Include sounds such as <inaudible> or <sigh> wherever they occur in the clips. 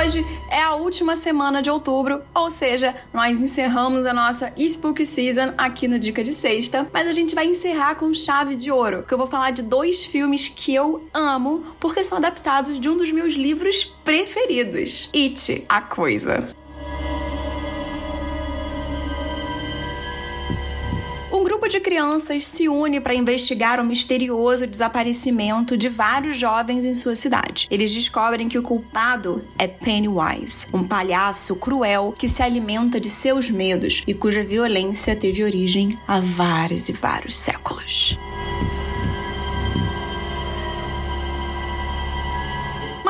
hoje é a última semana de outubro, ou seja, nós encerramos a nossa Spook Season aqui no Dica de Sexta, mas a gente vai encerrar com chave de ouro, porque eu vou falar de dois filmes que eu amo, porque são adaptados de um dos meus livros preferidos, It, a Coisa. De crianças se une para investigar o misterioso desaparecimento de vários jovens em sua cidade. Eles descobrem que o culpado é Pennywise, um palhaço cruel que se alimenta de seus medos e cuja violência teve origem há vários e vários séculos.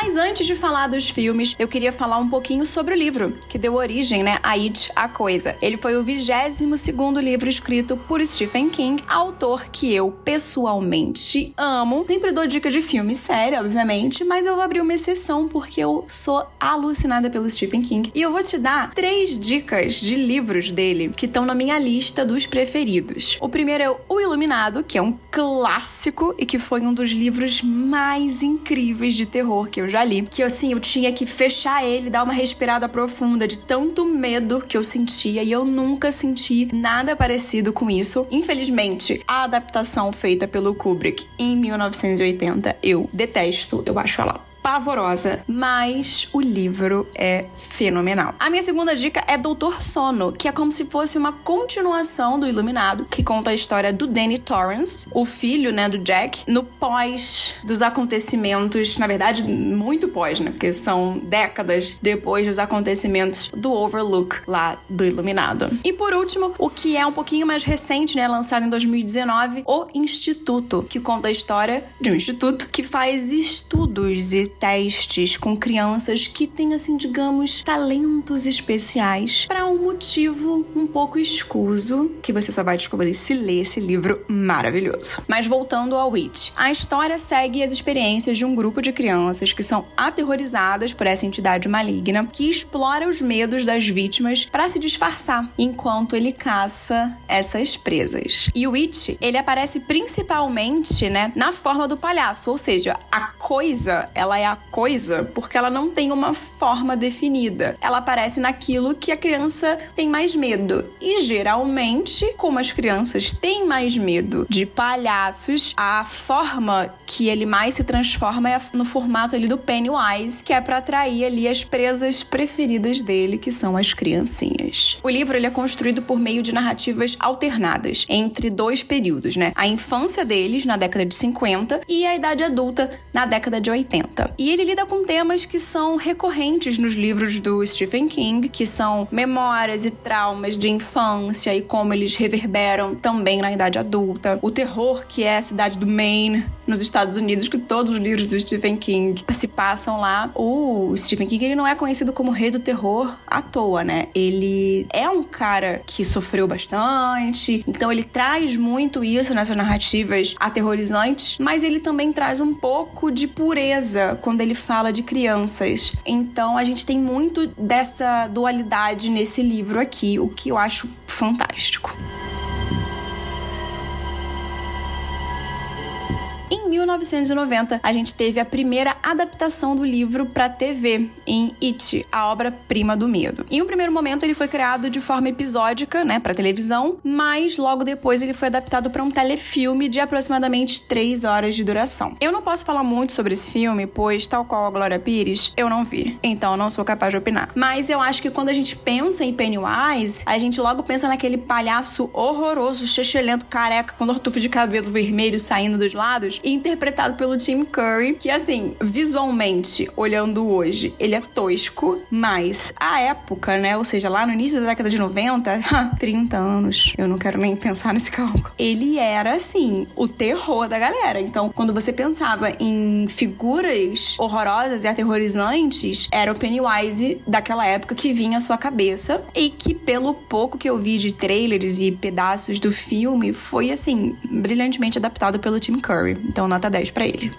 Mas antes de falar dos filmes, eu queria falar um pouquinho sobre o livro, que deu origem, né, a It, a Coisa. Ele foi o 22 segundo livro escrito por Stephen King, autor que eu pessoalmente amo. Sempre dou dica de filme sério, obviamente, mas eu vou abrir uma exceção porque eu sou alucinada pelo Stephen King. E eu vou te dar três dicas de livros dele que estão na minha lista dos preferidos. O primeiro é O Iluminado, que é um clássico e que foi um dos livros mais incríveis de terror que eu já li, que assim, eu tinha que fechar ele, dar uma respirada profunda de tanto medo que eu sentia e eu nunca senti nada parecido com isso. Infelizmente, a adaptação feita pelo Kubrick em 1980 eu detesto, eu acho ela pavorosa, mas o livro é fenomenal. A minha segunda dica é Doutor Sono, que é como se fosse uma continuação do Iluminado, que conta a história do Danny Torrance, o filho, né, do Jack, no pós dos acontecimentos, na verdade, muito pós, né, porque são décadas depois dos acontecimentos do Overlook lá do Iluminado. E por último, o que é um pouquinho mais recente, né, lançado em 2019, O Instituto, que conta a história de um instituto que faz estudos e testes com crianças que têm, assim, digamos, talentos especiais para um motivo um pouco escuso que você só vai descobrir se ler esse livro maravilhoso. Mas voltando ao Witch, a história segue as experiências de um grupo de crianças que são aterrorizadas por essa entidade maligna que explora os medos das vítimas para se disfarçar enquanto ele caça essas presas. E o Witch, ele aparece principalmente, né, na forma do palhaço, ou seja, a coisa, ela é a coisa porque ela não tem uma forma definida. Ela aparece naquilo que a criança tem mais medo. E geralmente, como as crianças têm mais medo de palhaços, a forma que ele mais se transforma é no formato ali do Pennywise, que é para atrair ali as presas preferidas dele, que são as criancinhas. O livro ele é construído por meio de narrativas alternadas entre dois períodos, né? A infância deles na década de 50 e a idade adulta na década de 80. E ele lida com temas que são recorrentes nos livros do Stephen King, que são memórias e traumas de infância e como eles reverberam também na idade adulta. O terror, que é a cidade do Maine, nos Estados Unidos, que todos os livros do Stephen King se passam lá. O Stephen King, ele não é conhecido como rei do terror à toa, né? Ele é um cara que sofreu bastante, então ele traz muito isso nessas narrativas aterrorizantes, mas ele também traz um pouco de pureza quando ele fala de crianças. Então a gente tem muito dessa dualidade nesse livro aqui, o que eu acho fantástico. 1990, a gente teve a primeira adaptação do livro para TV em It, a obra-prima do medo. Em um primeiro momento, ele foi criado de forma episódica, né, para televisão, mas logo depois ele foi adaptado para um telefilme de aproximadamente 3 horas de duração. Eu não posso falar muito sobre esse filme, pois, tal qual a Glória Pires, eu não vi, então não sou capaz de opinar. Mas eu acho que quando a gente pensa em Pennywise, a gente logo pensa naquele palhaço horroroso, chechelento, careca, com ortufo de cabelo vermelho saindo dos lados, interpretado pelo Tim Curry, que assim, visualmente, olhando hoje, ele é tosco, mas a época, né, ou seja, lá no início da década de 90, 30 <laughs> anos, eu não quero nem pensar nesse cálculo. Ele era assim, o terror da galera. Então, quando você pensava em figuras horrorosas e aterrorizantes, era o Pennywise daquela época que vinha à sua cabeça e que pelo pouco que eu vi de trailers e pedaços do filme, foi assim, brilhantemente adaptado pelo Tim Curry. Então, nota 10 para ele.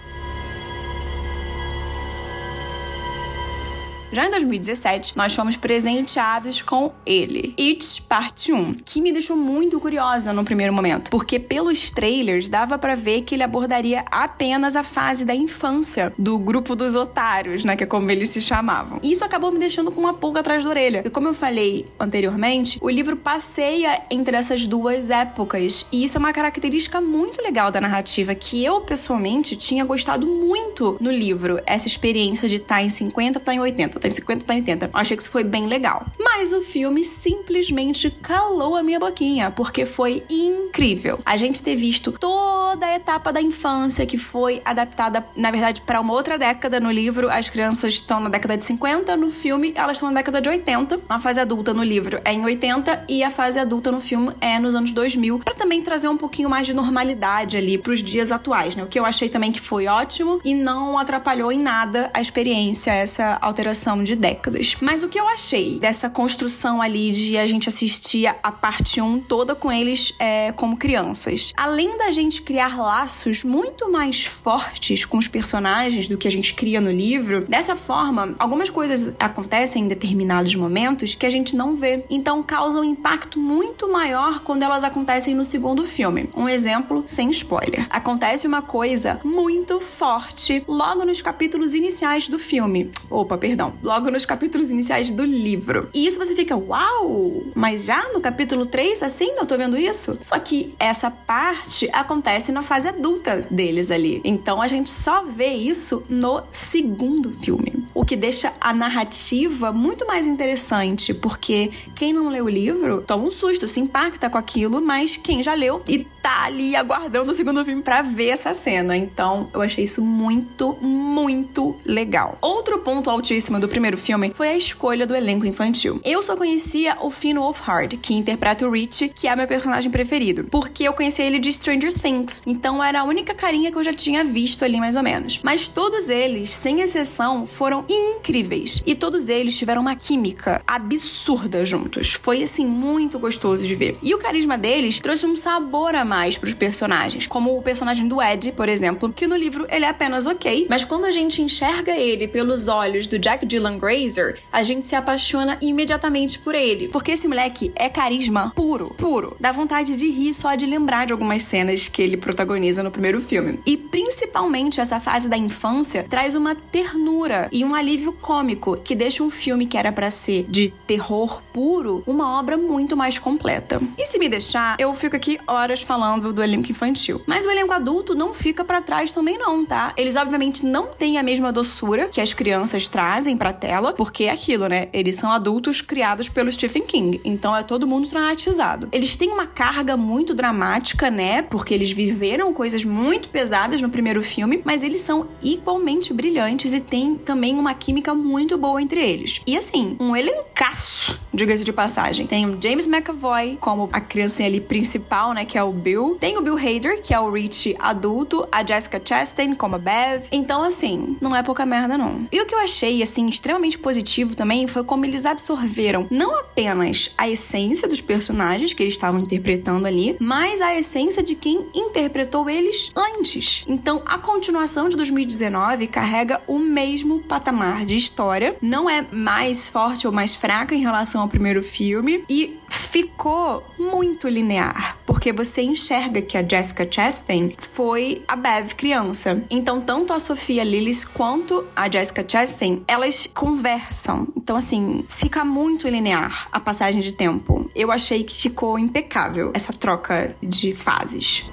Já em 2017, nós fomos presenteados com ele, It Parte 1, que me deixou muito curiosa no primeiro momento, porque pelos trailers dava para ver que ele abordaria apenas a fase da infância do grupo dos otários, né, que é como eles se chamavam. E isso acabou me deixando com uma pulga atrás da orelha. E como eu falei anteriormente, o livro passeia entre essas duas épocas, e isso é uma característica muito legal da narrativa que eu pessoalmente tinha gostado muito no livro, essa experiência de estar tá em 50, estar tá em 80, estar tá em 50, estar em 80. Eu achei que isso foi bem legal. Mas o filme simplesmente calou a minha boquinha, porque foi incrível. A gente ter visto toda a etapa da infância que foi adaptada, na verdade, para uma outra década no livro. As crianças estão na década de 50, no filme elas estão na década de 80. A fase adulta no livro é em 80 e a fase adulta no filme é nos anos 2000, para também trazer um pouquinho mais de normalidade ali para os dias atuais, né? O que eu achei também que foi ótimo e não atrapalhou em nada a experiência, essa alteração de décadas. Mas o que eu achei dessa construção ali de a gente assistir a parte 1 toda com eles é, como crianças, além da gente criar laços muito mais fortes com os personagens do que a gente cria no livro, dessa forma, algumas coisas acontecem em determinados momentos que a gente não vê. Então causa um impacto muito maior quando elas acontecem no segundo filme. Um exemplo sem spoiler. Acontece uma coisa muito forte logo nos capítulos iniciais do filme. Opa, perdão. Logo nos capítulos iniciais do livro. E isso você fica, uau! Mas já no capítulo 3, assim, eu tô vendo isso? Só que essa parte acontece na fase adulta deles ali. Então a gente só vê isso no segundo filme. O que deixa a narrativa muito mais interessante, porque quem não leu o livro toma um susto, se impacta com aquilo, mas quem já leu e tá ali aguardando o segundo filme para ver essa cena. Então, eu achei isso muito, muito legal. Outro ponto altíssimo do primeiro filme foi a escolha do elenco infantil. Eu só conhecia o Finn Wolfhard, que interpreta o Rich, que é meu personagem preferido, porque eu conheci ele de Stranger Things. Então, era a única carinha que eu já tinha visto ali mais ou menos. Mas todos eles, sem exceção, foram incríveis. E todos eles tiveram uma química absurda juntos. Foi assim muito gostoso de ver. E o carisma deles trouxe um sabor a mais pros personagens, como o personagem do Ed, por exemplo, que no livro ele é apenas ok, mas quando a gente enxerga ele pelos olhos do Jack Dylan Grazer, a gente se apaixona imediatamente por ele, porque esse moleque é carisma puro, puro. Dá vontade de rir só de lembrar de algumas cenas que ele protagoniza no primeiro filme. E principalmente essa fase da infância traz uma ternura e um alívio cômico que deixa um filme que era para ser de terror puro uma obra muito mais completa. E se me deixar, eu fico aqui horas falando do elenco infantil. Mas o elenco adulto não fica para trás também não, tá? Eles obviamente não têm a mesma doçura que as crianças trazem pra tela, porque é aquilo, né? Eles são adultos criados pelo Stephen King, então é todo mundo traumatizado. Eles têm uma carga muito dramática, né? Porque eles viveram coisas muito pesadas no primeiro filme, mas eles são igualmente brilhantes e tem também uma química muito boa entre eles. E assim, um elencaço, diga-se de passagem. Tem o James McAvoy como a criancinha ali principal, né? Que é o Bill. Tem o Bill Hader, que é o Rich adulto, a Jessica Chastain como a Bev. Então, assim, não é pouca merda, não. E o que eu achei, assim, extremamente positivo também foi como eles absorveram não apenas a essência dos personagens que eles estavam interpretando ali, mas a essência de quem interpretou eles antes. Então, a continuação de 2019 carrega o mesmo patamar de história, não é mais forte ou mais fraca em relação ao primeiro filme e ficou muito linear, porque você enxerga que a Jessica Chastain foi a Bev criança. Então, tanto a Sofia Lillis quanto a Jessica Chastain, elas conversam. Então, assim, fica muito linear a passagem de tempo. Eu achei que ficou impecável essa troca de fases.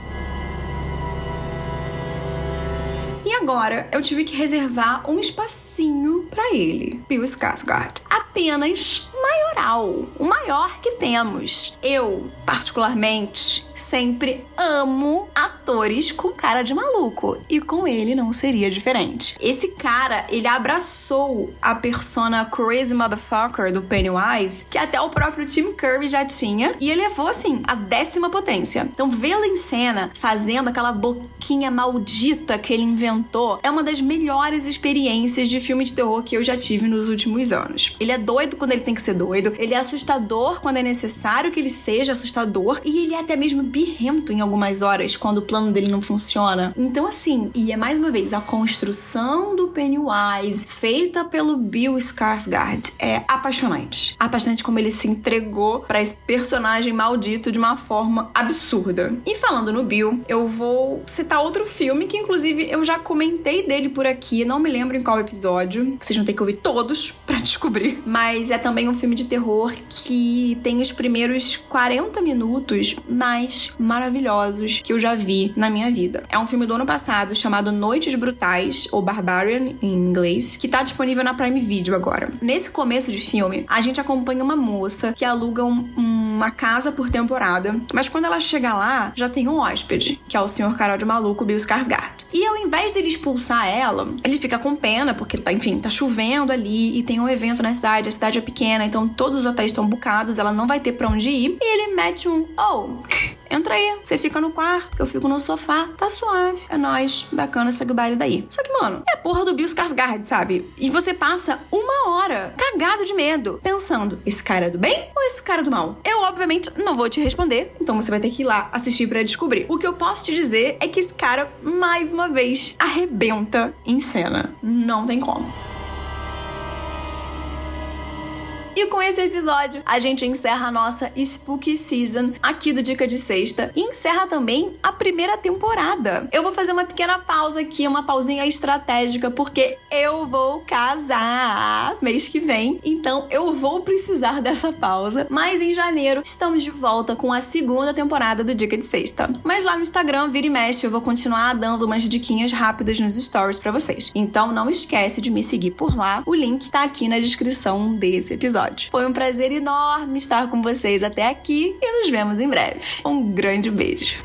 Agora eu tive que reservar um espacinho para ele, Bill Skarsgård. Apenas maioral, o maior que temos. Eu, particularmente, sempre amo atores com cara de maluco. E com ele não seria diferente. Esse cara, ele abraçou a persona crazy motherfucker do Pennywise, que até o próprio Tim Curry já tinha, e ele levou assim a décima potência. Então, vê-lo em cena fazendo aquela boquinha maldita que ele inventou é uma das melhores experiências de filme de terror que eu já tive nos últimos anos. Ele é doido quando ele tem que ser doido, ele é assustador quando é necessário que ele seja assustador, e ele é até mesmo birrento em algumas horas quando o dele não funciona. Então, assim, e é mais uma vez a construção do Pennywise, feita pelo Bill Skarsgård, é apaixonante. Apaixonante como ele se entregou para esse personagem maldito de uma forma absurda. E falando no Bill, eu vou citar outro filme que inclusive eu já comentei dele por aqui, não me lembro em qual episódio. Vocês vão ter que ouvir todos <laughs> para descobrir. Mas é também um filme de terror que tem os primeiros 40 minutos mais maravilhosos que eu já vi na minha vida. É um filme do ano passado chamado Noites Brutais, ou Barbarian em inglês, que tá disponível na Prime Video agora. Nesse começo de filme, a gente acompanha uma moça que aluga um, uma casa por temporada, mas quando ela chega lá, já tem um hóspede, que é o senhor Carol de Maluco, Bill Skarsgård. E ao invés dele expulsar ela, ele fica com pena, porque tá, enfim, tá chovendo ali e tem um evento na cidade, a cidade é pequena, então todos os hotéis estão bucados, ela não vai ter pra onde ir. E ele mete um, oh, <laughs> entra aí, você fica no quarto, eu fico no sofá, tá suave, é nóis, bacana, segue o baile daí. Só que, mano, é a porra do Bill Skarsgård, sabe? E você passa uma hora cagado de medo, pensando, esse cara é do bem ou esse cara é do mal? Eu, obviamente, não vou te responder, então você vai ter que ir lá assistir para descobrir. O que eu posso te dizer é que esse cara, mais uma vez, arrebenta em cena. Não tem como. E com esse episódio, a gente encerra a nossa Spooky Season aqui do Dica de Sexta e encerra também a primeira temporada. Eu vou fazer uma pequena pausa aqui, uma pausinha estratégica, porque eu vou casar mês que vem, então eu vou precisar dessa pausa. Mas em janeiro estamos de volta com a segunda temporada do Dica de Sexta. Mas lá no Instagram, vira e mexe, eu vou continuar dando umas diquinhas rápidas nos stories para vocês. Então não esquece de me seguir por lá. O link tá aqui na descrição desse episódio episódio. Foi um prazer enorme estar com vocês até aqui e nos vemos em breve. Um grande beijo.